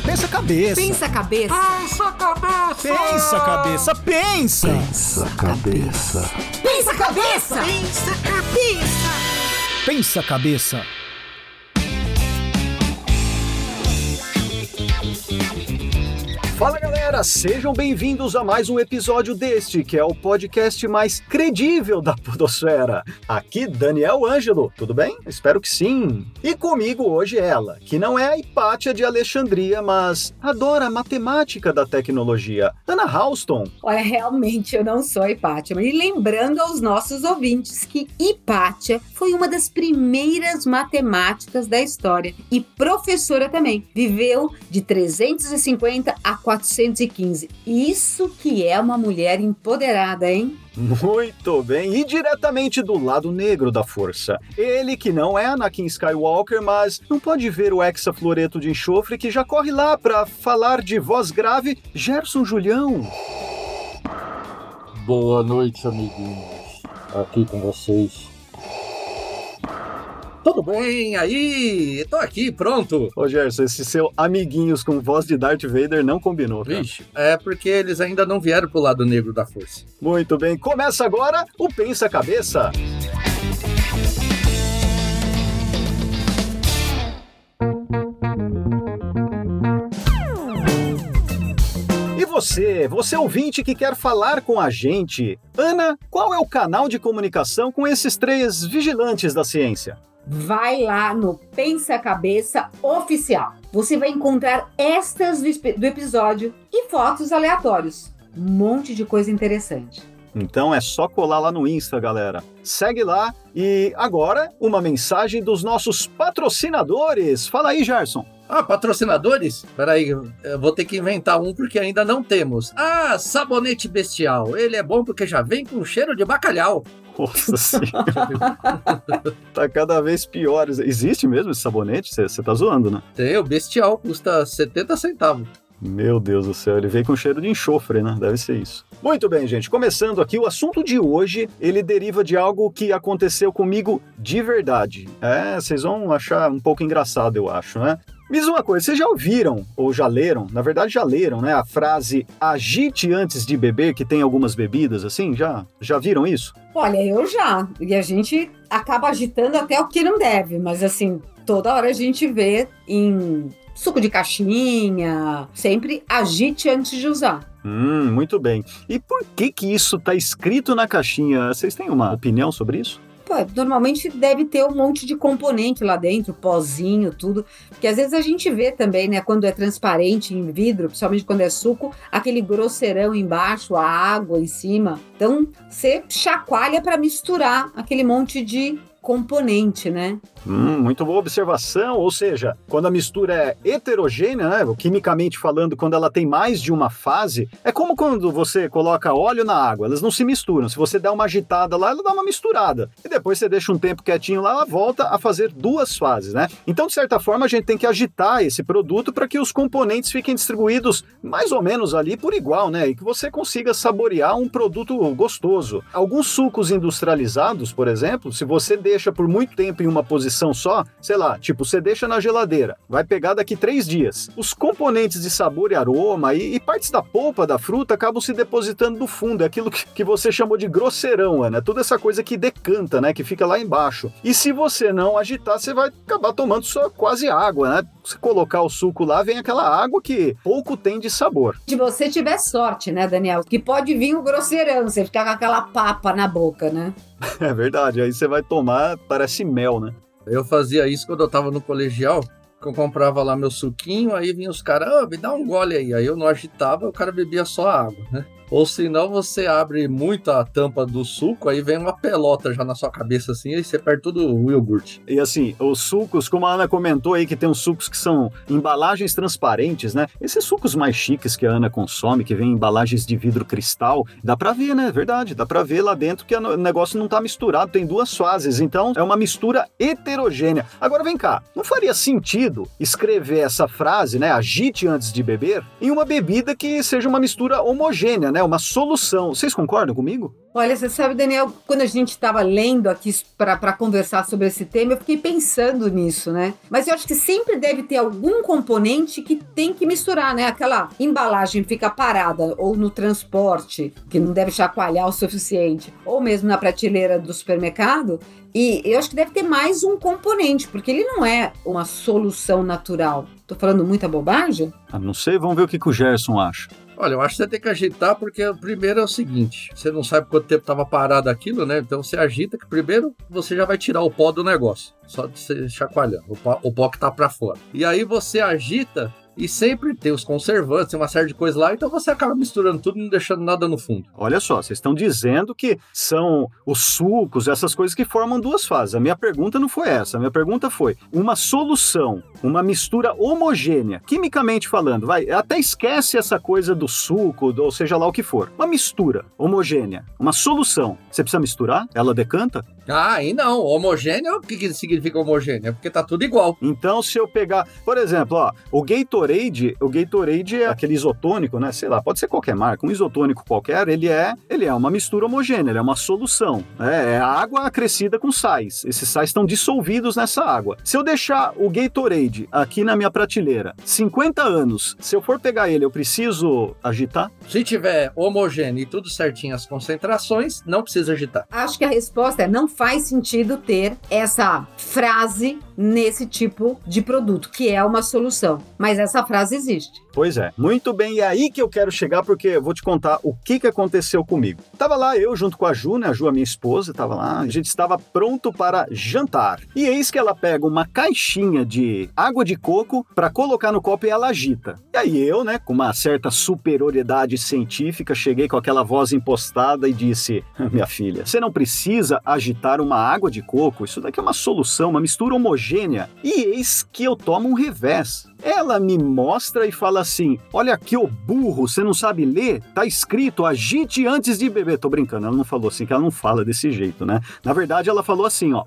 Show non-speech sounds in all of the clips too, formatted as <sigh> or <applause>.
pensa cabeça. Pensa cabeça. Pensa cabeça. Pensa cabeça, pensa. Pensa cabeça. Pensa cabeça. Pensa cabeça. Pensa cabeça. Fala galera, sejam bem-vindos a mais um episódio deste, que é o podcast mais credível da Podosfera. Aqui, Daniel Ângelo, tudo bem? Espero que sim. E comigo hoje ela, que não é a Hipátia de Alexandria, mas adora a matemática da tecnologia, Ana Halston. Olha, realmente eu não sou a Hipátia, mas lembrando aos nossos ouvintes que Hipátia foi uma das primeiras matemáticas da história e professora também. Viveu de 350 a 415. Isso que é uma mulher empoderada, hein? Muito bem, e diretamente do lado negro da força. Ele que não é Anakin Skywalker, mas não pode ver o hexafluoreto de enxofre que já corre lá para falar de voz grave, Gerson Julião. Boa noite, amiguinhos. Aqui com vocês. Tudo bem? Aí, tô aqui, pronto. Ô Gerson, esse seu amiguinhos com voz de Darth Vader não combinou, cara. Vixe, é porque eles ainda não vieram pro lado negro da força. Muito bem, começa agora o Pensa Cabeça. E você, você ouvinte que quer falar com a gente, Ana, qual é o canal de comunicação com esses três vigilantes da ciência? Vai lá no Pensa Cabeça Oficial. Você vai encontrar extras do, do episódio e fotos aleatórios. Um monte de coisa interessante. Então é só colar lá no Insta, galera. Segue lá e agora uma mensagem dos nossos patrocinadores. Fala aí, Gerson. Ah, patrocinadores? Peraí, eu vou ter que inventar um porque ainda não temos. Ah, sabonete bestial. Ele é bom porque já vem com cheiro de bacalhau. Nossa <laughs> senhora. tá cada vez pior. Existe mesmo esse sabonete? Você tá zoando, né? Tem, o bestial custa 70 centavos. Meu Deus do céu, ele veio com cheiro de enxofre, né? Deve ser isso. Muito bem, gente. Começando aqui, o assunto de hoje, ele deriva de algo que aconteceu comigo de verdade. É, vocês vão achar um pouco engraçado, eu acho, né? Me diz uma coisa, vocês já ouviram, ou já leram, na verdade já leram, né? A frase agite antes de beber, que tem algumas bebidas assim, já? Já viram isso? Olha, eu já. E a gente acaba agitando até o que não deve, mas assim, toda hora a gente vê em suco de caixinha, sempre agite antes de usar. Hum, muito bem. E por que que isso tá escrito na caixinha? Vocês têm uma opinião sobre isso? Pô, normalmente deve ter um monte de componente lá dentro, pozinho, tudo. Porque às vezes a gente vê também, né, quando é transparente em vidro, principalmente quando é suco, aquele grosseirão embaixo, a água em cima. Então, você chacoalha para misturar aquele monte de componente, né? Hum, muito boa observação. Ou seja, quando a mistura é heterogênea, né, quimicamente falando, quando ela tem mais de uma fase, é como quando você coloca óleo na água, elas não se misturam. Se você der uma agitada lá, ela dá uma misturada. E depois você deixa um tempo quietinho lá, ela volta a fazer duas fases, né? Então, de certa forma, a gente tem que agitar esse produto para que os componentes fiquem distribuídos mais ou menos ali por igual, né? E que você consiga saborear um produto gostoso. Alguns sucos industrializados, por exemplo, se você deixa por muito tempo em uma posição só, sei lá, tipo, você deixa na geladeira, vai pegar daqui três dias. Os componentes de sabor e aroma e, e partes da polpa da fruta acabam se depositando no fundo, é aquilo que, que você chamou de grosseirão, Ana, toda essa coisa que decanta, né, que fica lá embaixo. E se você não agitar, você vai acabar tomando só quase água, né? Se colocar o suco lá, vem aquela água que pouco tem de sabor. Se você tiver sorte, né, Daniel? Que pode vir o grosseirão, você ficar com aquela papa na boca, né? <laughs> É verdade, aí você vai tomar, parece mel, né? Eu fazia isso quando eu tava no colegial, que eu comprava lá meu suquinho, aí vinha os caras, ah, me dá um gole aí. Aí eu não agitava, o cara bebia só água, né? Ou senão você abre muito a tampa do suco, aí vem uma pelota já na sua cabeça assim, aí você perde todo o iogurte. E assim, os sucos, como a Ana comentou aí, que tem uns sucos que são embalagens transparentes, né? Esses sucos mais chiques que a Ana consome, que vem em embalagens de vidro cristal, dá pra ver, né? Verdade, dá pra ver lá dentro que o negócio não tá misturado, tem duas fases, então é uma mistura heterogênea. Agora vem cá, não faria sentido escrever essa frase, né? Agite antes de beber, em uma bebida que seja uma mistura homogênea, né? Né? Uma solução. Vocês concordam comigo? Olha, você sabe, Daniel, quando a gente estava lendo aqui para conversar sobre esse tema, eu fiquei pensando nisso, né? Mas eu acho que sempre deve ter algum componente que tem que misturar, né? Aquela embalagem fica parada ou no transporte, que não deve chacoalhar o suficiente, ou mesmo na prateleira do supermercado. E eu acho que deve ter mais um componente, porque ele não é uma solução natural. Tô falando muita bobagem? Ah, não sei, vamos ver o que, que o Gerson acha. Olha, eu acho que você tem que agitar, porque o primeiro é o seguinte: você não sabe quanto tempo estava parado aquilo, né? Então você agita, que primeiro você já vai tirar o pó do negócio, só de você chacoalhando, o pó, o pó que tá para fora. E aí você agita e sempre tem os conservantes, tem uma série de coisas lá, então você acaba misturando tudo e não deixando nada no fundo. Olha só, vocês estão dizendo que são os sucos, essas coisas que formam duas fases. A minha pergunta não foi essa. A minha pergunta foi uma solução, uma mistura homogênea, quimicamente falando, vai, até esquece essa coisa do suco, ou seja lá o que for. Uma mistura homogênea, uma solução. Você precisa misturar? Ela decanta? Ah, aí não. Homogêneo, o que, que significa homogêneo? É porque tá tudo igual. Então, se eu pegar, por exemplo, ó, o Gatorade, o Gatorade é aquele isotônico, né? Sei lá, pode ser qualquer marca, um isotônico qualquer, ele é, ele é uma mistura homogênea, ele é uma solução. Né? É água acrescida com sais. Esses sais estão dissolvidos nessa água. Se eu deixar o Gatorade aqui na minha prateleira, 50 anos, se eu for pegar ele, eu preciso agitar? Se tiver homogêneo e tudo certinho as concentrações, não precisa agitar. Acho que a resposta é não faz sentido ter essa frase nesse tipo de produto, que é uma solução. Mas essa frase existe. Pois é. Muito bem, e é aí que eu quero chegar, porque eu vou te contar o que, que aconteceu comigo. Tava lá eu junto com a Ju, né? A Ju, a minha esposa, tava lá. A gente estava pronto para jantar. E eis que ela pega uma caixinha de água de coco para colocar no copo e ela agita. E aí eu, né, com uma certa superioridade científica, cheguei com aquela voz impostada e disse: Minha filha, você não precisa agitar uma água de coco. Isso daqui é uma solução, uma mistura homogênea. E eis que eu tomo um revés. Ela me mostra e fala assim: Olha aqui, ô burro, você não sabe ler? Tá escrito agite antes de beber. Tô brincando, ela não falou assim, que ela não fala desse jeito, né? Na verdade, ela falou assim, ó.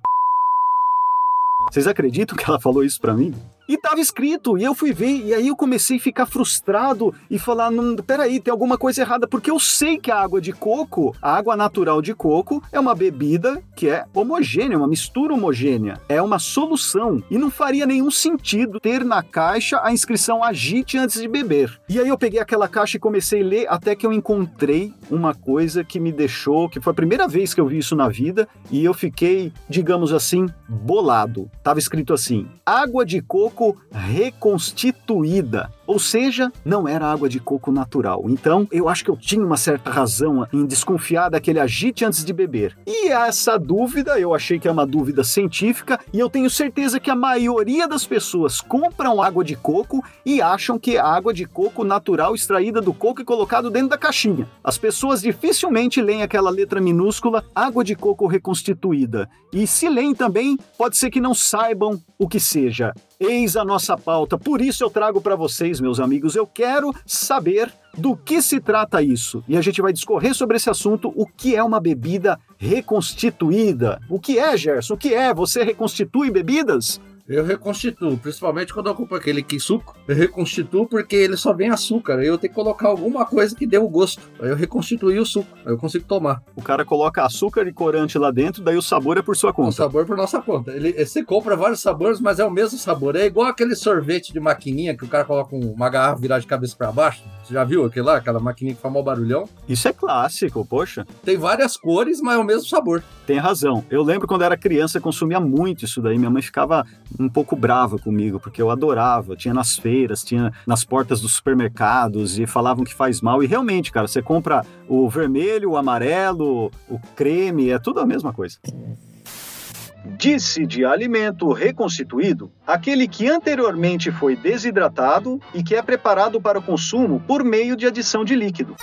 Vocês acreditam que ela falou isso para mim? E tava escrito, e eu fui ver, e aí eu comecei a ficar frustrado e falar: peraí, tem alguma coisa errada, porque eu sei que a água de coco, a água natural de coco, é uma bebida que é homogênea, uma mistura homogênea, é uma solução. E não faria nenhum sentido ter na caixa a inscrição agite antes de beber. E aí eu peguei aquela caixa e comecei a ler até que eu encontrei uma coisa que me deixou, que foi a primeira vez que eu vi isso na vida, e eu fiquei, digamos assim, bolado. Tava escrito assim: água de coco reconstituída. Ou seja, não era água de coco natural. Então, eu acho que eu tinha uma certa razão em desconfiar daquele agite antes de beber. E essa dúvida, eu achei que é uma dúvida científica, e eu tenho certeza que a maioria das pessoas compram água de coco e acham que é água de coco natural extraída do coco e colocado dentro da caixinha. As pessoas dificilmente leem aquela letra minúscula água de coco reconstituída. E se leem também, pode ser que não saibam o que seja. Eis a nossa pauta, por isso eu trago para vocês, meus amigos, eu quero saber do que se trata isso. E a gente vai discorrer sobre esse assunto, o que é uma bebida reconstituída. O que é, Gerson? O que é? Você reconstitui bebidas? Eu reconstituo, principalmente quando eu compro aquele que suco. Eu reconstituo porque ele só vem açúcar. Aí eu tenho que colocar alguma coisa que dê o gosto. Aí eu reconstituí o suco. Aí eu consigo tomar. O cara coloca açúcar e corante lá dentro, daí o sabor é por sua conta. O sabor por nossa conta. Ele, você compra vários sabores, mas é o mesmo sabor. É igual aquele sorvete de maquininha que o cara coloca uma garrafa virada de cabeça para baixo. Você já viu aquele lá? Aquela maquininha que faz mal barulhão? Isso é clássico, poxa. Tem várias cores, mas é o mesmo sabor. Tem razão. Eu lembro quando era criança, consumia muito isso daí. Minha mãe ficava um pouco brava comigo, porque eu adorava. Tinha nas feiras, tinha nas portas dos supermercados e falavam que faz mal. E realmente, cara, você compra o vermelho, o amarelo, o creme, é tudo a mesma coisa. Disse de alimento reconstituído aquele que anteriormente foi desidratado e que é preparado para o consumo por meio de adição de líquido.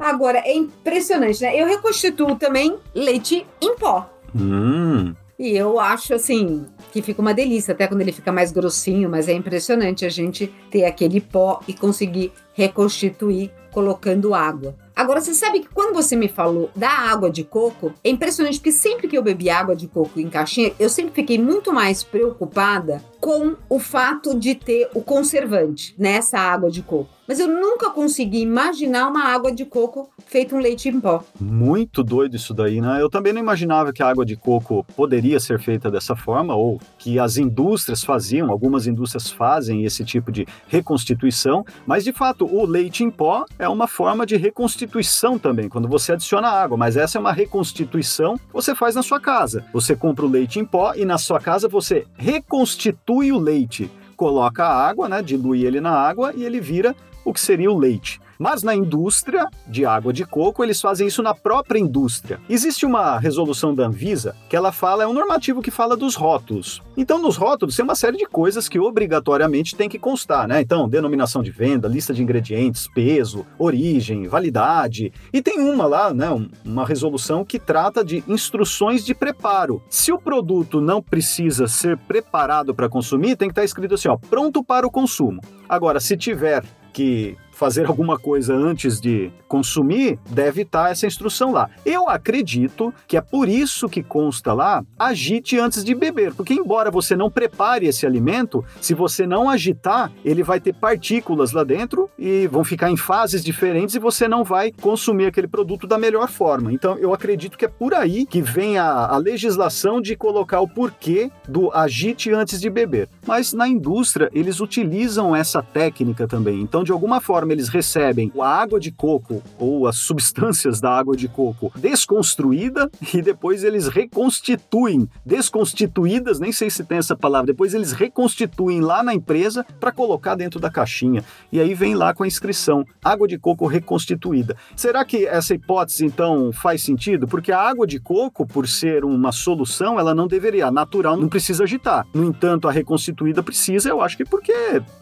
Agora, é impressionante, né? Eu reconstituo também leite em pó. Hum. E eu acho assim que fica uma delícia, até quando ele fica mais grossinho, mas é impressionante a gente ter aquele pó e conseguir reconstituir colocando água. Agora, você sabe que quando você me falou da água de coco, é impressionante porque sempre que eu bebi água de coco em caixinha, eu sempre fiquei muito mais preocupada com o fato de ter o conservante nessa água de coco. Mas eu nunca consegui imaginar uma água de coco feita um leite em pó. Muito doido isso daí, né? Eu também não imaginava que a água de coco poderia ser feita dessa forma, ou que as indústrias faziam, algumas indústrias fazem esse tipo de reconstituição, mas de fato o leite em pó é uma forma de reconstituição também, quando você adiciona água, mas essa é uma reconstituição que você faz na sua casa. Você compra o leite em pó e na sua casa você reconstitui o leite. Coloca a água, né, dilui ele na água e ele vira o que seria o leite. Mas na indústria de água de coco, eles fazem isso na própria indústria. Existe uma resolução da Anvisa que ela fala, é um normativo que fala dos rótulos. Então, nos rótulos tem uma série de coisas que obrigatoriamente tem que constar, né? Então, denominação de venda, lista de ingredientes, peso, origem, validade. E tem uma lá, né? Uma resolução que trata de instruções de preparo. Se o produto não precisa ser preparado para consumir, tem que estar escrito assim, ó, pronto para o consumo. Agora, se tiver que fazer alguma coisa antes de consumir, deve estar essa instrução lá. Eu acredito que é por isso que consta lá, agite antes de beber, porque embora você não prepare esse alimento, se você não agitar, ele vai ter partículas lá dentro e vão ficar em fases diferentes e você não vai consumir aquele produto da melhor forma. Então eu acredito que é por aí que vem a, a legislação de colocar o porquê do agite antes de beber. Mas na indústria eles utilizam essa técnica também. Então de alguma forma eles recebem a água de coco ou as substâncias da água de coco desconstruída e depois eles reconstituem, desconstituídas, nem sei se tem essa palavra, depois eles reconstituem lá na empresa para colocar dentro da caixinha. E aí vem lá com a inscrição: água de coco reconstituída. Será que essa hipótese então faz sentido? Porque a água de coco, por ser uma solução, ela não deveria, a natural não precisa agitar. No entanto, a reconstituída precisa, eu acho que porque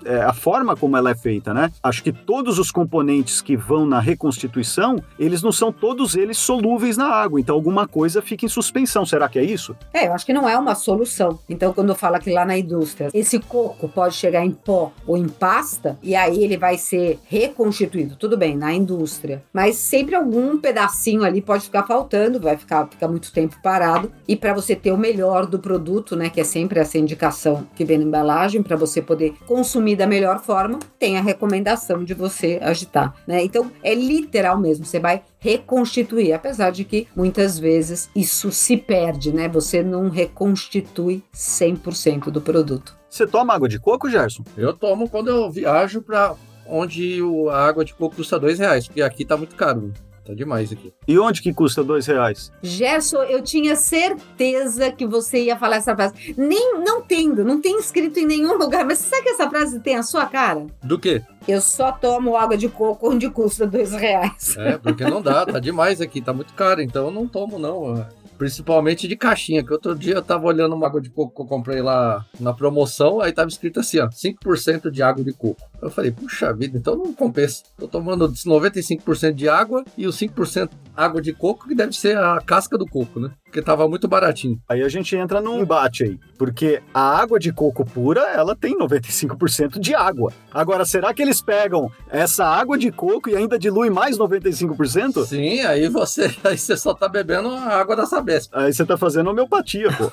é a forma como ela é feita, né? Acho que todos os componentes que vão na reconstituição, eles não são todos eles solúveis na água, então alguma coisa fica em suspensão. Será que é isso? É, eu acho que não é uma solução. Então, quando fala que lá na indústria esse coco pode chegar em pó ou em pasta, e aí ele vai ser reconstituído, tudo bem, na indústria. Mas sempre algum pedacinho ali pode ficar faltando, vai ficar, ficar muito tempo parado. E para você ter o melhor do produto, né, que é sempre essa indicação que vem na embalagem, para você poder consumir da melhor forma, tem a recomendação de você agitar, né? Então, é literal mesmo, você vai reconstituir, apesar de que muitas vezes isso se perde, né? Você não reconstitui 100% do produto. Você toma água de coco, Gerson? Eu tomo quando eu viajo para onde a água de coco custa dois reais, porque aqui tá muito caro. Tá demais aqui. E onde que custa dois reais? Gerson, eu tinha certeza que você ia falar essa frase. Nem, não tendo, não tem escrito em nenhum lugar, mas sabe que essa frase tem a sua cara? Do quê? Eu só tomo água de coco onde custa dois reais. É, porque não dá, tá demais aqui, tá muito caro, então eu não tomo não. Principalmente de caixinha, que outro dia eu tava olhando uma água de coco que eu comprei lá na promoção, aí tava escrito assim, ó, 5% de água de coco. Eu falei, puxa vida, então não compensa. Tô tomando 95% de água e os 5% água de coco, que deve ser a casca do coco, né? Porque tava muito baratinho. Aí a gente entra num embate aí, porque a água de coco pura, ela tem 95% de água. Agora, será que eles pegam essa água de coco e ainda diluem mais 95%? Sim, aí você, <laughs> aí você só tá bebendo a água da Sabesp. Aí você tá fazendo homeopatia, pô.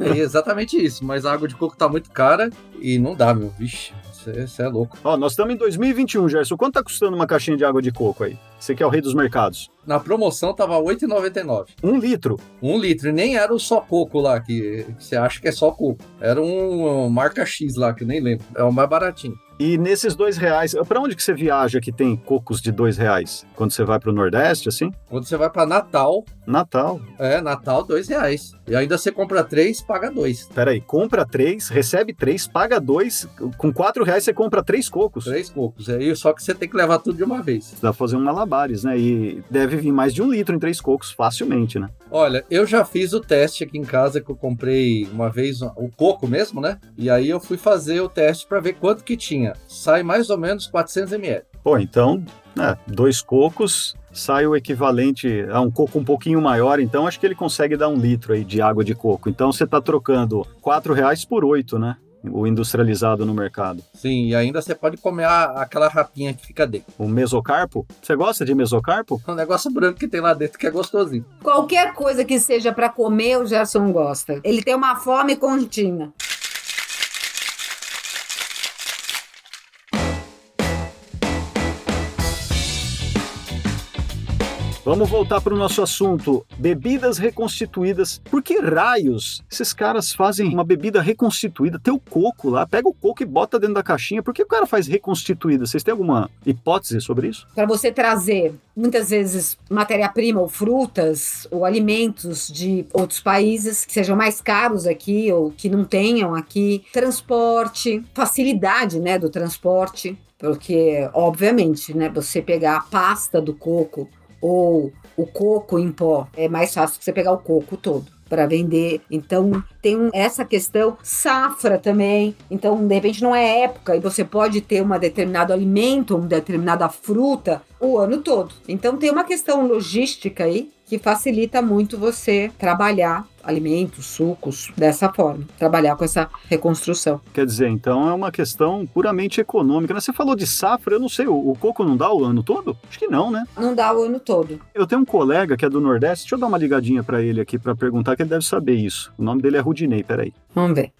<laughs> É exatamente isso, mas a água de coco tá muito cara e não dá, meu. Vixe, você é louco. Ó, nós estamos em 2021, Gerson. Quanto tá custando uma caixinha de água de coco aí? Você que é o rei dos mercados. Na promoção tava R$ 8,99. Um litro. Um litro, e nem era o só coco lá, que, você acha que é só coco. Era um, um marca X lá, que eu nem lembro. É o mais baratinho. E nesses dois reais, pra onde que você viaja que tem cocos de dois reais? Quando você vai pro Nordeste, assim? Quando você vai pra Natal, Natal. é, Natal, dois reais. E ainda você compra três, paga dois. Peraí, compra três, recebe três, paga dois. Com quatro reais você compra três cocos. Três cocos. Aí, só que você tem que levar tudo de uma vez. Dá pra fazer um malabares, né? E deve vir mais de um litro em três cocos, facilmente, né? Olha, eu já fiz o teste aqui em casa que eu comprei uma vez o coco mesmo, né? E aí eu fui fazer o teste pra ver quanto que tinha. Sai mais ou menos 400 ml. Pô, então, né, dois cocos sai o equivalente a um coco um pouquinho maior, então acho que ele consegue dar um litro aí de água de coco. Então você tá trocando quatro reais por oito, né? O industrializado no mercado. Sim, e ainda você pode comer a- aquela rapinha que fica dentro. O mesocarpo? Você gosta de mesocarpo? É um negócio branco que tem lá dentro que é gostosinho. Qualquer coisa que seja para comer, o Gerson gosta. Ele tem uma fome contínua. Vamos voltar para o nosso assunto: bebidas reconstituídas. Por que raios esses caras fazem uma bebida reconstituída? Tem o coco lá, pega o coco e bota dentro da caixinha. Por que o cara faz reconstituída? Vocês têm alguma hipótese sobre isso? Para você trazer muitas vezes matéria-prima ou frutas ou alimentos de outros países que sejam mais caros aqui ou que não tenham aqui, transporte, facilidade, né, do transporte, porque obviamente, né, você pegar a pasta do coco ou o coco em pó, é mais fácil você pegar o coco todo para vender. Então, tem um- essa questão safra também. Então, de repente não é época e você pode ter um determinado alimento, uma determinada fruta o ano todo. Então, tem uma questão logística aí que facilita muito você trabalhar alimentos, sucos dessa forma, trabalhar com essa reconstrução. Quer dizer, então é uma questão puramente econômica. né? Você falou de safra, eu não sei, o, o coco não dá o ano todo? Acho que não, né? Não dá o ano todo. Eu tenho um colega que é do Nordeste, deixa eu dar uma ligadinha para ele aqui para perguntar que ele deve saber isso. O nome dele é Rudinei, peraí. Vamos ver.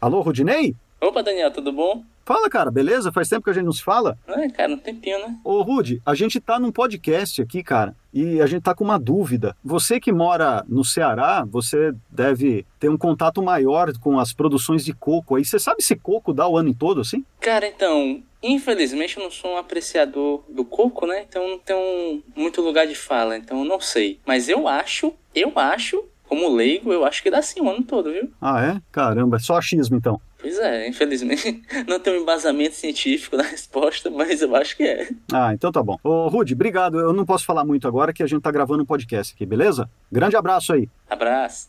Alô, Rudinei? Opa, Daniel, tudo bom? Fala, cara, beleza? Faz tempo que a gente não se fala? Ah, cara, um tempinho, né? Ô, Rude, a gente tá num podcast aqui, cara, e a gente tá com uma dúvida. Você que mora no Ceará, você deve ter um contato maior com as produções de coco aí. Você sabe se coco dá o ano todo, assim? Cara, então, infelizmente eu não sou um apreciador do coco, né? Então não tenho muito lugar de fala, então eu não sei. Mas eu acho, eu acho, como leigo, eu acho que dá sim o ano todo, viu? Ah, é? Caramba, é só achismo então. Pois é, infelizmente <laughs> não tem um embasamento científico na resposta, mas eu acho que é. Ah, então tá bom. Ô, Rude, obrigado. Eu não posso falar muito agora que a gente tá gravando um podcast aqui, beleza? Grande abraço aí. Abraço.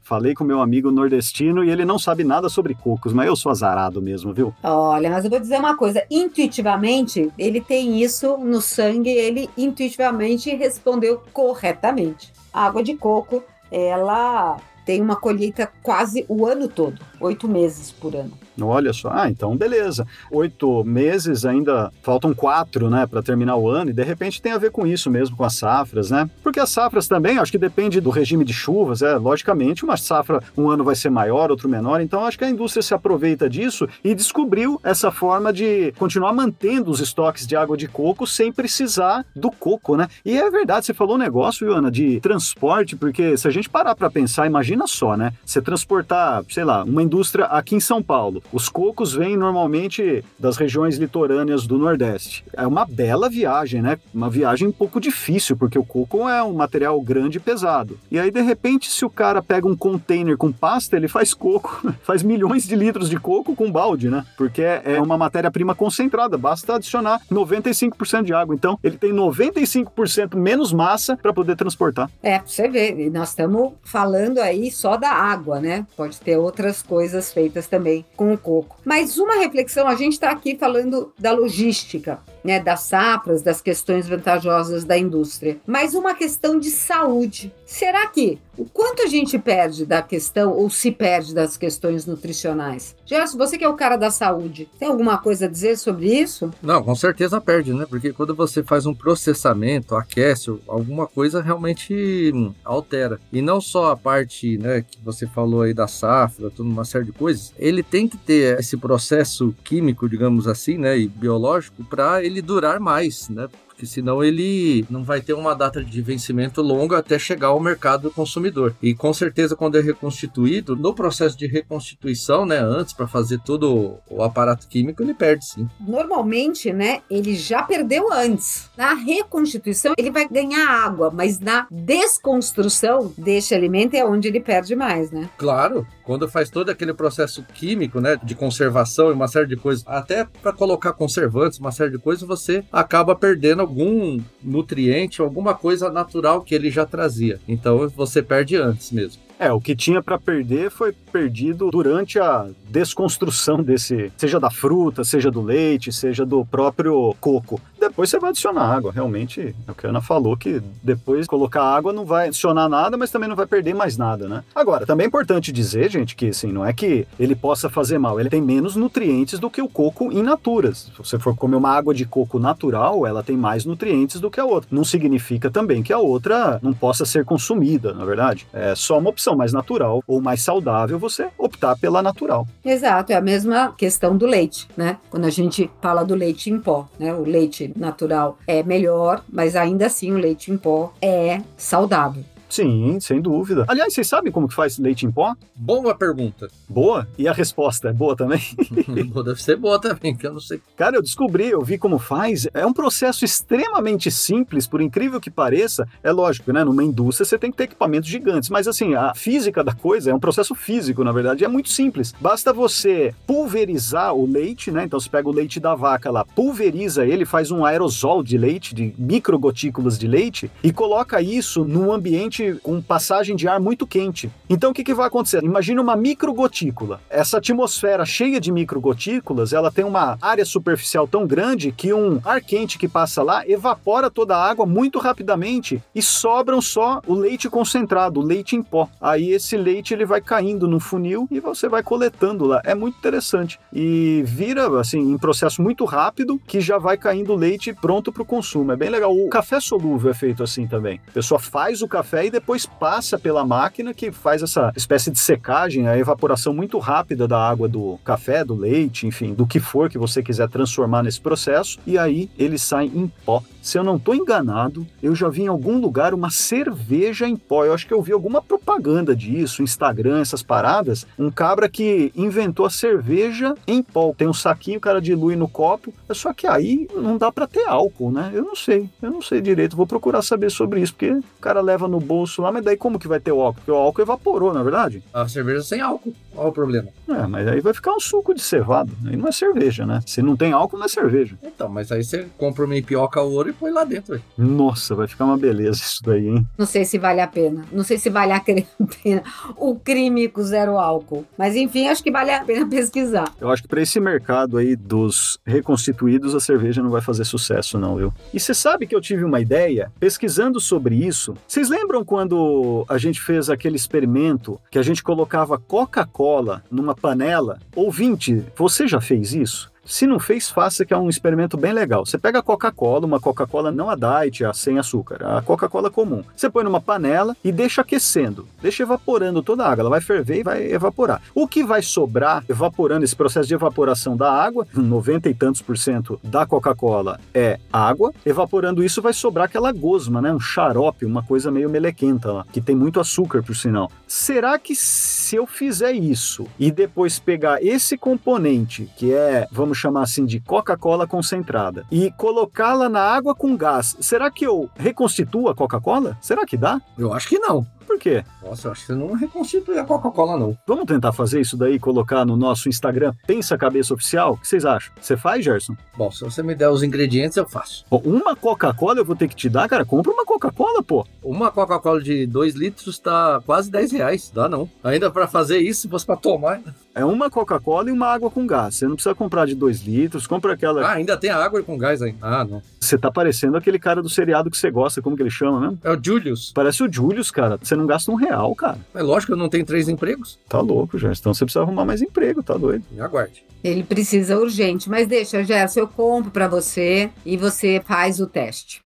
Falei com meu amigo nordestino e ele não sabe nada sobre cocos, mas eu sou azarado mesmo, viu? Olha, mas eu vou dizer uma coisa: intuitivamente, ele tem isso no sangue, ele intuitivamente respondeu corretamente. A água de coco, ela tem uma colheita quase o ano todo oito meses por ano. Olha só, ah, então beleza. Oito meses, ainda faltam quatro, né, para terminar o ano, e de repente tem a ver com isso mesmo, com as safras, né? Porque as safras também, acho que depende do regime de chuvas, é, logicamente, uma safra, um ano vai ser maior, outro menor, então acho que a indústria se aproveita disso e descobriu essa forma de continuar mantendo os estoques de água de coco sem precisar do coco, né? E é verdade, você falou um negócio, viu, Ana, de transporte, porque se a gente parar para pensar, imagina só, né? Você transportar, sei lá, uma indústria aqui em São Paulo. Os cocos vêm normalmente das regiões litorâneas do Nordeste. É uma bela viagem, né? Uma viagem um pouco difícil, porque o coco é um material grande e pesado. E aí, de repente, se o cara pega um container com pasta, ele faz coco, <laughs> faz milhões de litros de coco com balde, né? Porque é uma matéria-prima concentrada, basta adicionar 95% de água. Então, ele tem 95% menos massa para poder transportar. É, você e nós estamos falando aí só da água, né? Pode ter outras coisas feitas também com o coco. Mas uma reflexão, a gente está aqui falando da logística, né? Das safras, das questões vantajosas da indústria. Mas uma questão de saúde. Será que o quanto a gente perde da questão, ou se perde das questões nutricionais? Gerson, você que é o cara da saúde, tem alguma coisa a dizer sobre isso? Não, com certeza perde, né? Porque quando você faz um processamento, aquece, alguma coisa realmente hum, altera. E não só a parte, né, que você falou aí da safra, toda uma série de coisas. Ele tem que ter esse processo químico, digamos assim, né, e biológico para ele durar mais, né? Porque senão ele não vai ter uma data de vencimento longa até chegar ao mercado consumidor. E com certeza quando é reconstituído, no processo de reconstituição, né, antes para fazer todo o aparato químico, ele perde sim. Normalmente, né, ele já perdeu antes. Na reconstituição, ele vai ganhar água, mas na desconstrução deste alimento é onde ele perde mais, né? Claro, quando faz todo aquele processo químico, né, de conservação e uma série de coisas, até para colocar conservantes, uma série de coisas, você acaba perdendo algum nutriente, alguma coisa natural que ele já trazia. Então você perde antes mesmo. É, o que tinha para perder foi perdido durante a desconstrução desse, seja da fruta, seja do leite, seja do próprio coco. Depois você vai adicionar água. Realmente, é o que a Ana falou, que depois colocar água não vai adicionar nada, mas também não vai perder mais nada, né? Agora, também é importante dizer, gente, que assim, não é que ele possa fazer mal, ele tem menos nutrientes do que o coco in natura. Se você for comer uma água de coco natural, ela tem mais nutrientes do que a outra. Não significa também que a outra não possa ser consumida, na verdade. É só uma opção mais natural ou mais saudável você optar pela natural. Exato, é a mesma questão do leite, né? Quando a gente fala do leite em pó, né? O leite natural é melhor, mas ainda assim o leite em pó é saudável. Sim, sem dúvida. Aliás, vocês sabem como que faz leite em pó? Boa pergunta. Boa? E a resposta é boa também? <laughs> Deve ser boa também, que eu não sei. Cara, eu descobri, eu vi como faz. É um processo extremamente simples, por incrível que pareça. É lógico, né? Numa indústria você tem que ter equipamentos gigantes, mas assim, a física da coisa é um processo físico, na verdade, é muito simples. Basta você pulverizar o leite, né? Então você pega o leite da vaca lá, pulveriza ele, faz um aerosol de leite, de microgotículas de leite, e coloca isso num ambiente com passagem de ar muito quente. Então o que, que vai acontecer? Imagina uma microgotícula. Essa atmosfera cheia de microgotículas, ela tem uma área superficial tão grande que um ar quente que passa lá evapora toda a água muito rapidamente e sobram só o leite concentrado, o leite em pó. Aí esse leite ele vai caindo no funil e você vai coletando lá. É muito interessante e vira assim em processo muito rápido que já vai caindo o leite pronto para o consumo. É bem legal. O café solúvel é feito assim também. A pessoa faz o café e depois passa pela máquina que faz essa espécie de secagem, a evaporação muito rápida da água do café, do leite, enfim, do que for que você quiser transformar nesse processo, e aí ele sai em pó. Se eu não estou enganado, eu já vi em algum lugar uma cerveja em pó. Eu acho que eu vi alguma propaganda disso, Instagram, essas paradas. Um cabra que inventou a cerveja em pó. Tem um saquinho, o cara dilui no copo. Só que aí não dá para ter álcool, né? Eu não sei. Eu não sei direito. Vou procurar saber sobre isso, porque o cara leva no bolso lá, mas daí como que vai ter o álcool? Porque o álcool evaporou, na verdade. A cerveja sem álcool. Qual o problema? É, mas aí vai ficar um suco de cevado. Aí não é cerveja, né? Se não tem álcool, não é cerveja. Então, mas aí você compra uma ipioca ouro e põe lá dentro. velho. Nossa, vai ficar uma beleza isso daí, hein? Não sei se vale a pena. Não sei se vale a <laughs> pena o crime com zero álcool. Mas enfim, acho que vale a pena pesquisar. Eu acho que para esse mercado aí dos reconstituídos, a cerveja não vai fazer sucesso, não, viu? E você sabe que eu tive uma ideia pesquisando sobre isso. Vocês lembram quando a gente fez aquele experimento que a gente colocava Coca-Cola numa panela? Ouvinte, você já fez isso? Se não fez, faça que é um experimento bem legal. Você pega a Coca-Cola, uma Coca-Cola não a diet, a sem açúcar, a Coca-Cola comum. Você põe numa panela e deixa aquecendo. Deixa evaporando toda a água. Ela vai ferver e vai evaporar. O que vai sobrar evaporando esse processo de evaporação da água, <laughs> 90 e tantos por cento da Coca-Cola é água. Evaporando isso vai sobrar aquela gosma, né? Um xarope, uma coisa meio melequenta lá, que tem muito açúcar por sinal. Será que se eu fizer isso e depois pegar esse componente, que é, vamos chamar assim de Coca-Cola concentrada, e colocá-la na água com gás, será que eu reconstituo a Coca-Cola? Será que dá? Eu acho que não. Por quê? Nossa, eu acho que você não reconstitui a Coca-Cola, não. Vamos tentar fazer isso daí colocar no nosso Instagram Pensa Cabeça Oficial? O que vocês acham? Você faz, Gerson? Bom, se você me der os ingredientes, eu faço. Pô, Uma Coca-Cola eu vou ter que te dar, cara? Compra uma Coca-Cola, pô. Uma Coca-Cola de 2 litros tá quase 10 reais. Dá não. Ainda pra fazer isso, se fosse pra tomar. É uma Coca-Cola e uma água com gás. Você não precisa comprar de 2 litros, compra aquela. Ah, ainda tem a água com gás aí. Ah, não. Você tá parecendo aquele cara do seriado que você gosta, como que ele chama mesmo? É o Julius. Parece o Julius, cara. Você não gasta um real, cara. É lógico que eu não tenho três empregos. Tá louco, Gerson. Então você precisa arrumar mais emprego, tá doido. Me aguarde. Ele precisa urgente. Mas deixa, Gerson, eu compro pra você e você faz o teste.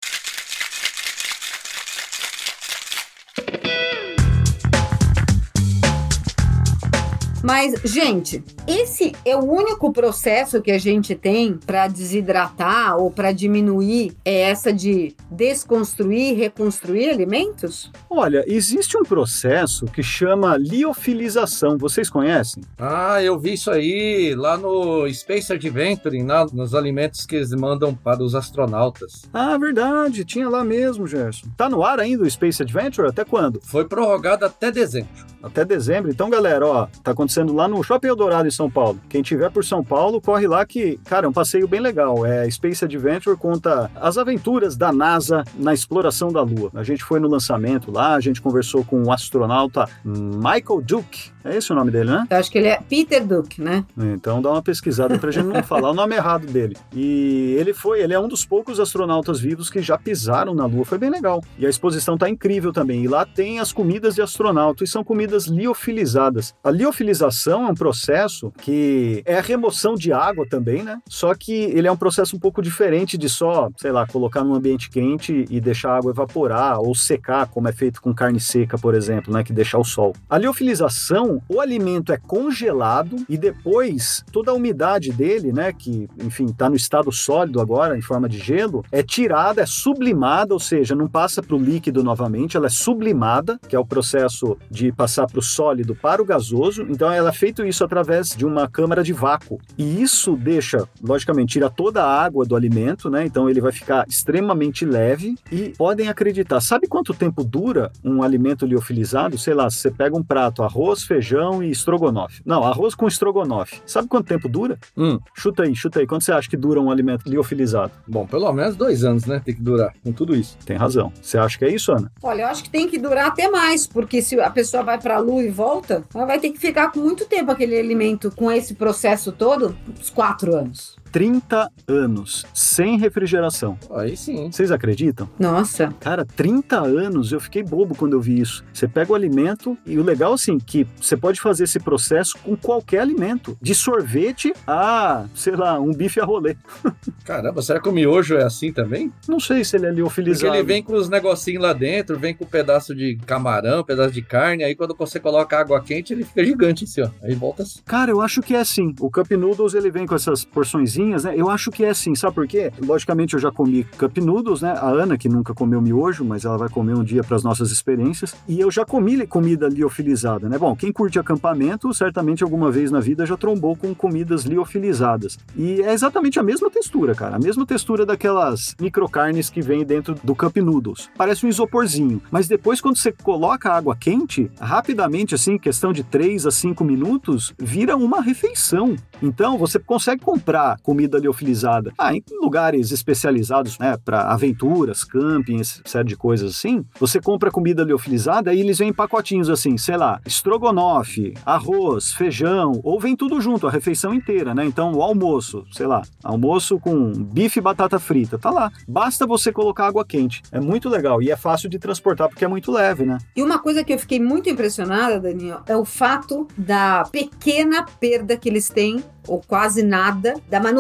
Mas, gente, esse é o único processo que a gente tem para desidratar ou para diminuir é essa de desconstruir reconstruir alimentos? Olha, existe um processo que chama liofilização. Vocês conhecem? Ah, eu vi isso aí lá no Space Adventure, lá nos alimentos que eles mandam para os astronautas. Ah, verdade. Tinha lá mesmo, Gerson. Tá no ar ainda o Space Adventure? Até quando? Foi prorrogado até dezembro. até dezembro. Então, galera, ó, tá acontecendo lá no Shopping Eldorado em São Paulo. Quem tiver por São Paulo, corre lá que, cara, é um passeio bem legal. É Space Adventure conta as aventuras da NASA na exploração da Lua. A gente foi no lançamento lá, a gente conversou com o astronauta Michael Duke. É esse o nome dele, né? Eu acho que ele é Peter Duke, né? Então dá uma pesquisada pra gente não falar o nome errado dele. E ele foi, ele é um dos poucos astronautas vivos que já pisaram na Lua. Foi bem legal. E a exposição tá incrível também. E lá tem as comidas de astronauta, e são comidas liofilizadas. A liofilização é um processo que é a remoção de água também, né? Só que ele é um processo um pouco diferente de só, sei lá, colocar num ambiente quente e deixar a água evaporar ou secar, como é feito com carne seca, por exemplo, né? Que deixa ao sol. A liofilização, o alimento é congelado e depois toda a umidade dele, né? Que, enfim, tá no estado sólido agora, em forma de gelo, é tirada, é sublimada, ou seja, não passa para o líquido novamente, ela é sublimada, que é o processo de passar para o sólido para o gasoso. Então, ela é feito isso através de uma câmara de vácuo. E isso deixa, logicamente, tira toda a água do alimento, né? Então, ele vai ficar extremamente leve e podem acreditar. Sabe quanto tempo dura um alimento liofilizado? Sei lá, se você pega um prato, arroz, feijão e estrogonofe. Não, arroz com estrogonofe. Sabe quanto tempo dura? Hum, Chuta aí, chuta aí. Quanto você acha que dura um alimento liofilizado? bom, pelo menos dois anos, né? Tem que durar com tudo isso. Tem razão. Você acha que é isso, Ana? Olha, eu acho que tem que durar até mais, porque se a pessoa vai para a lua e volta, ela vai ter que ficar com muito tempo aquele alimento com esse processo todo, uns quatro anos. 30 anos sem refrigeração. Aí sim. Vocês acreditam? Nossa, Cara, 30 anos, eu fiquei bobo quando eu vi isso. Você pega o alimento e o legal assim que você pode fazer esse processo com qualquer alimento, de sorvete a, sei lá, um bife a rolê. <laughs> Caramba, será que o miojo é assim também? Não sei se ele é Porque liofilizado. ele vem com os negocinhos lá dentro, vem com um pedaço de camarão, um pedaço de carne, aí quando você coloca água quente, ele fica gigante assim, ó. Aí volta assim. Cara, eu acho que é assim. O Cup Noodles, ele vem com essas porçõezinhas, né? Eu acho que é assim, sabe por quê? Logicamente, eu já comi Cup Noodles, né? A Ana, que nunca comeu miojo, mas ela vai comer um dia para as nossas experiências. E eu já comi comida liofilizada, né? Bom, quem curte acampamento, certamente alguma vez na vida já trombou com comidas liofilizadas. E é exatamente a mesma textura, cara. A mesma textura daquelas microcarnes que vem dentro do Cup Noodles. Parece um isoporzinho. Mas depois, quando você coloca água quente, rapidamente, assim, questão de 3 a 5 minutos, vira uma refeição. Então, você consegue comprar comida liofilizada ah, em lugares especializados, né, para aventuras, camping, série de coisas assim. Você compra comida liofilizada e eles vêm em pacotinhos assim, sei lá, estrogonofe, arroz, feijão, ou vem tudo junto, a refeição inteira, né? Então, o almoço, sei lá, almoço com bife e batata frita, tá lá. Basta você colocar água quente. É muito legal e é fácil de transportar porque é muito leve, né? E uma coisa que eu fiquei muito impressionada, Daniel, é o fato da pequena perda que eles têm, ou quase nada, da manutenção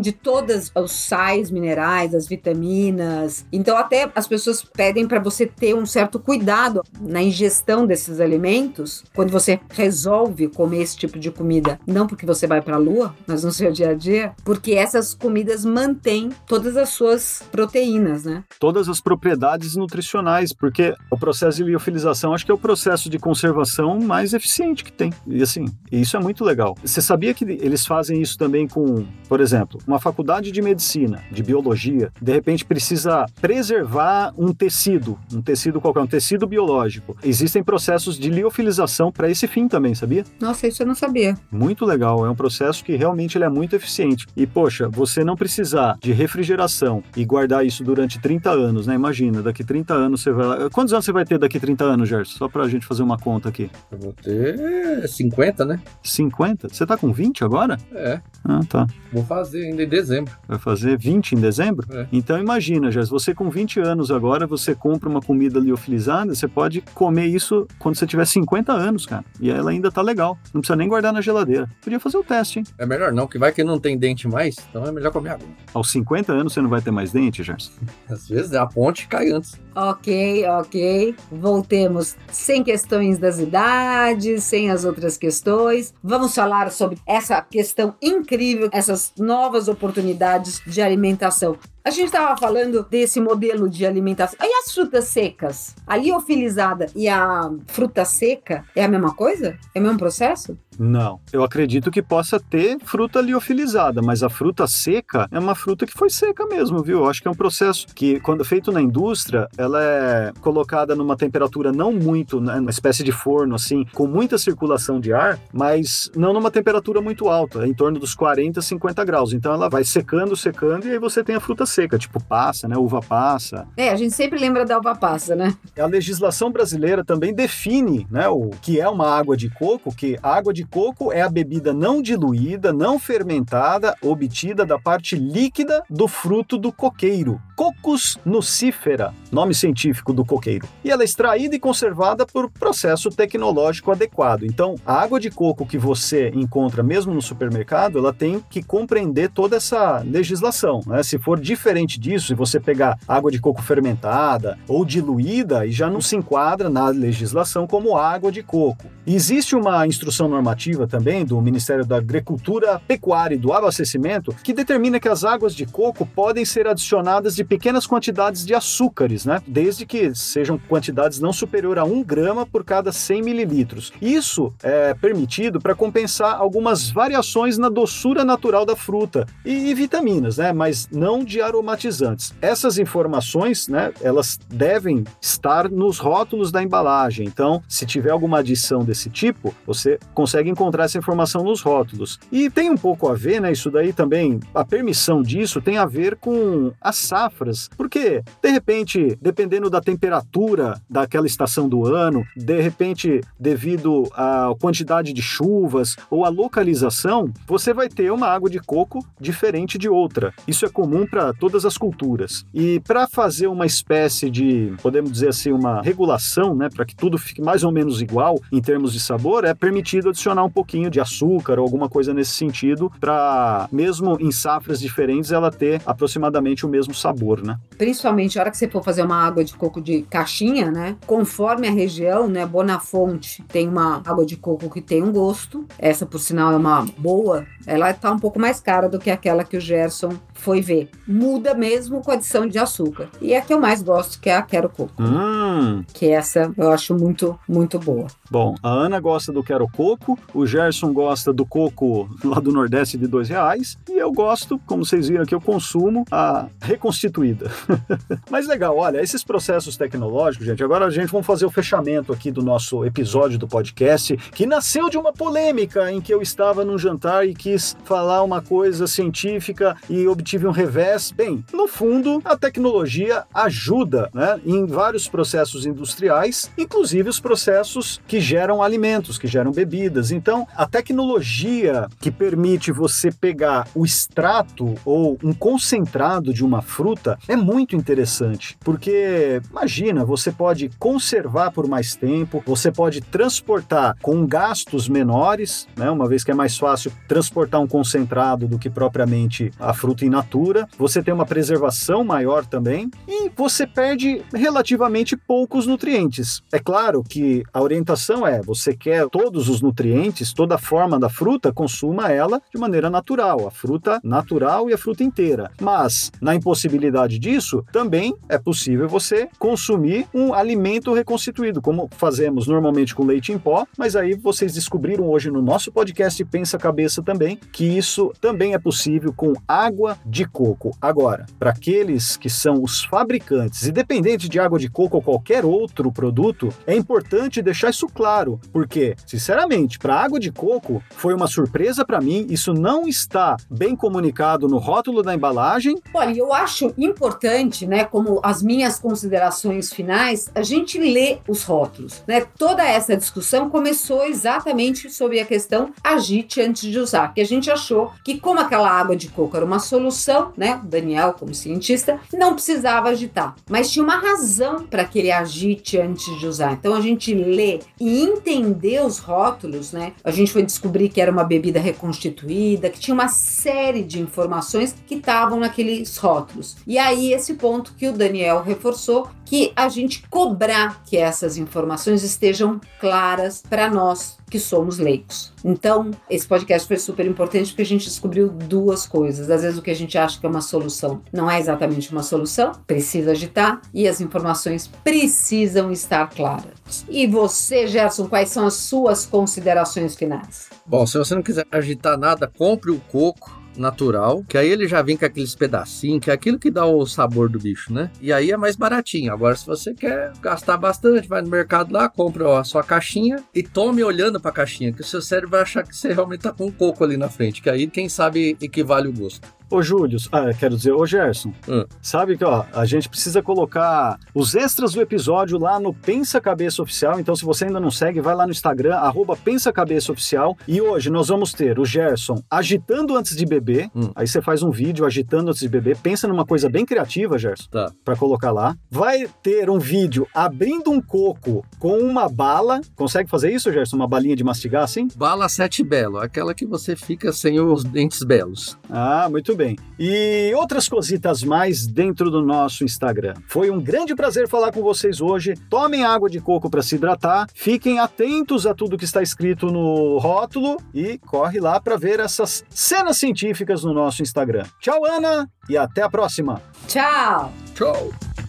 de todas os sais minerais, as vitaminas. Então, até as pessoas pedem para você ter um certo cuidado na ingestão desses alimentos quando você resolve comer esse tipo de comida. Não porque você vai para a lua, mas no seu dia a dia, porque essas comidas mantêm todas as suas proteínas, né? todas as propriedades nutricionais, porque o processo de liofilização acho que é o processo de conservação mais eficiente que tem. E assim, isso é muito legal. Você sabia que eles fazem isso também com, por exemplo, uma faculdade de medicina, de biologia, de repente precisa preservar um tecido, um tecido qualquer, um tecido biológico. Existem processos de liofilização para esse fim também, sabia? Nossa, isso eu não sabia. Muito legal, é um processo que realmente ele é muito eficiente. E poxa, você não precisar de refrigeração e guardar isso durante 30 anos, né? Imagina, daqui 30 anos você vai. Quantos anos você vai ter daqui 30 anos, Gerson? Só pra gente fazer uma conta aqui. Eu vou ter 50, né? 50? Você tá com 20 agora? É, Ah, tá. Vou fazer ainda em dezembro. Vai fazer 20 em dezembro? É. Então imagina, Gerson, você com 20 anos agora, você compra uma comida liofilizada, você pode comer isso quando você tiver 50 anos, cara. E ela ainda tá legal. Não precisa nem guardar na geladeira. Podia fazer o teste, hein? É melhor não, que vai que não tem dente mais, então é melhor comer agora. Aos 50 anos você não vai ter mais dente, Gerson? Às vezes a ponte cai antes. Ok, ok. Voltemos sem questões das idades, sem as outras questões. Vamos falar sobre essa questão incrível, essas novas oportunidades de alimentação. A gente estava falando desse modelo de alimentação. E as frutas secas? A liofilizada e a fruta seca é a mesma coisa? É o mesmo processo? Não. Eu acredito que possa ter fruta liofilizada, mas a fruta seca é uma fruta que foi seca mesmo, viu? Eu acho que é um processo que, quando feito na indústria, ela é colocada numa temperatura não muito, né, uma espécie de forno, assim, com muita circulação de ar, mas não numa temperatura muito alta, em torno dos 40, 50 graus. Então ela vai secando, secando, e aí você tem a fruta seca, tipo passa, né? Uva passa. É, a gente sempre lembra da uva passa, né? A legislação brasileira também define né, o que é uma água de coco, que a água de coco é a bebida não diluída, não fermentada, obtida da parte líquida do fruto do coqueiro. Cocos nucifera, nome científico do coqueiro. E ela é extraída e conservada por processo tecnológico adequado. Então, a água de coco que você encontra mesmo no supermercado, ela tem que compreender toda essa legislação. Né? Se for diferente disso, se você pegar água de coco fermentada ou diluída, e já não se enquadra na legislação como água de coco. E existe uma instrução normativa também do Ministério da Agricultura, Pecuária e do Abastecimento que determina que as águas de coco podem ser adicionadas de pequenas quantidades de açúcares, né? Desde que sejam quantidades não superior a 1 grama por cada 100 mililitros. Isso é permitido para compensar algumas variações na doçura natural da fruta e, e vitaminas, né? Mas não de aromatizantes. Essas informações, né? Elas devem estar nos rótulos da embalagem. Então, se tiver alguma adição desse tipo, você consegue encontrar essa informação nos rótulos. E tem um pouco a ver, né? Isso daí também, a permissão disso tem a ver com as safras, porque de repente, dependendo da temperatura daquela estação do ano, de repente, devido à quantidade de chuvas ou à localização, você vai ter uma água de coco diferente de outra. Isso é comum para todas as culturas. E para fazer uma espécie de, podemos dizer assim, uma regulação, né, para que tudo fique mais ou menos igual em termos de sabor, é permitido adicionar um pouquinho de açúcar ou alguma coisa nesse sentido, para mesmo em safras diferentes ela ter aproximadamente o mesmo sabor, né? Principalmente a hora que você for fazer uma água de coco de caixinha, né? Conforme a região, né? Bonafonte tem uma água de coco que tem um gosto. Essa, por sinal, é uma boa. Ela tá um pouco mais cara do que aquela que o Gerson foi ver. Muda mesmo com adição de açúcar. E a que eu mais gosto, que é a Quero Coco. Hum, Que essa eu acho muito, muito boa. Bom, a Ana gosta do Quero Coco, o Gerson gosta do coco lá do Nordeste de dois reais, e eu gosto, como vocês viram aqui, eu consumo a reconstituída. <laughs> Mas legal, olha, esses processos tecnológicos, gente, agora a gente vai fazer o fechamento aqui do nosso episódio do podcast, que nasceu de uma polêmica em que eu estava num jantar e quis falar uma coisa científica e obtive um revés. Bem, no fundo, a tecnologia ajuda né, em vários processos industriais, inclusive os processos que geram alimentos, que geram bebidas. Então, a tecnologia que permite você pegar o extrato ou um concentrado de uma fruta é muito interessante, porque imagina, você pode conservar por mais tempo, você pode transportar com gastos menores, né, uma vez que é mais fácil transportar um concentrado do que propriamente a fruta in natura, você tem uma preservação maior também e você perde relativamente poucos nutrientes. É claro que a orientação é: você quer todos os nutrientes, toda a forma da fruta, consuma ela de maneira natural, a fruta natural e a fruta inteira. Mas, na impossibilidade disso, também é possível você consumir um alimento reconstituído, como fazemos normalmente com leite em pó, mas aí vocês descobriram hoje no nosso podcast Pensa Cabeça também que isso também é possível com água de coco. Agora, para aqueles que são os fabricantes, independente de água de coco ou qualquer outro produto, é importante deixar isso claro, porque, sinceramente, para água de coco foi uma surpresa para mim, isso não está bem comunicado no rótulo da embalagem. Olha, eu acho importante, né, como as minhas considerações finais, a gente ler os rótulos, né? Toda essa discussão começou exatamente sobre a questão agite antes de usar, que a gente achou que como aquela água de coco era uma solução, né, o Daniel como cientista, não precisava agitar, mas tinha uma razão para que ele agite antes de usar. Então a gente lê e entender os rótulos, né? A gente foi descobrir que era uma bebida reconstituída, que tinha uma série de informações que estavam naqueles rótulos. E aí esse ponto que o Daniel reforçou, que a gente cobrar que essas informações estejam claras para nós que somos leigos. Então, esse podcast foi super importante porque a gente descobriu duas coisas. Às vezes o que a gente acha que é uma solução. Não é exatamente uma solução, precisa agitar e as informações precisam estar claras. E você, Gerson, quais são as suas considerações finais? Bom, se você não quiser agitar nada, compre o coco natural, que aí ele já vem com aqueles pedacinhos, que é aquilo que dá o sabor do bicho, né? E aí é mais baratinho. Agora, se você quer gastar bastante, vai no mercado lá, compra a sua caixinha e tome olhando pra caixinha, que o seu cérebro vai achar que você realmente tá com um coco ali na frente, que aí, quem sabe, equivale o gosto. Ô, Júlio, ah, quero dizer, ô Gerson, Hum. sabe que ó, a gente precisa colocar os extras do episódio lá no Pensa Cabeça Oficial. Então, se você ainda não segue, vai lá no Instagram, arroba Pensa Cabeça Oficial. E hoje nós vamos ter o Gerson agitando antes de beber. Hum. Aí você faz um vídeo agitando antes de beber. Pensa numa coisa bem criativa, Gerson, Tá. pra colocar lá. Vai ter um vídeo abrindo um coco com uma bala. Consegue fazer isso, Gerson? Uma balinha de mastigar assim? Bala sete belo, aquela que você fica sem os dentes belos. Ah, muito bem. E outras cositas mais dentro do nosso Instagram. Foi um grande prazer falar com vocês hoje. Tomem água de coco para se hidratar. Fiquem atentos a tudo que está escrito no rótulo e corre lá para ver essas cenas científicas no nosso Instagram. Tchau, Ana, e até a próxima. Tchau! Tchau!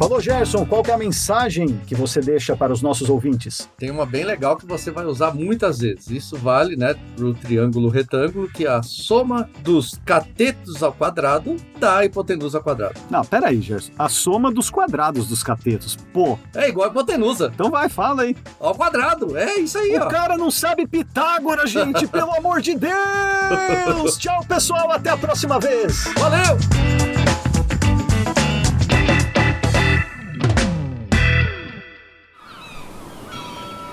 Falou, Gerson, qual é a mensagem que você deixa para os nossos ouvintes? Tem uma bem legal que você vai usar muitas vezes. Isso vale, né, pro triângulo retângulo, que é a soma dos catetos ao quadrado dá a hipotenusa ao quadrado. Não, peraí, Gerson. A soma dos quadrados dos catetos. Pô, É igual a hipotenusa, então vai, fala aí. ao quadrado. É isso aí, O ó. cara não sabe Pitágoras, gente, <laughs> pelo amor de Deus! Tchau, pessoal, até a próxima vez! Valeu!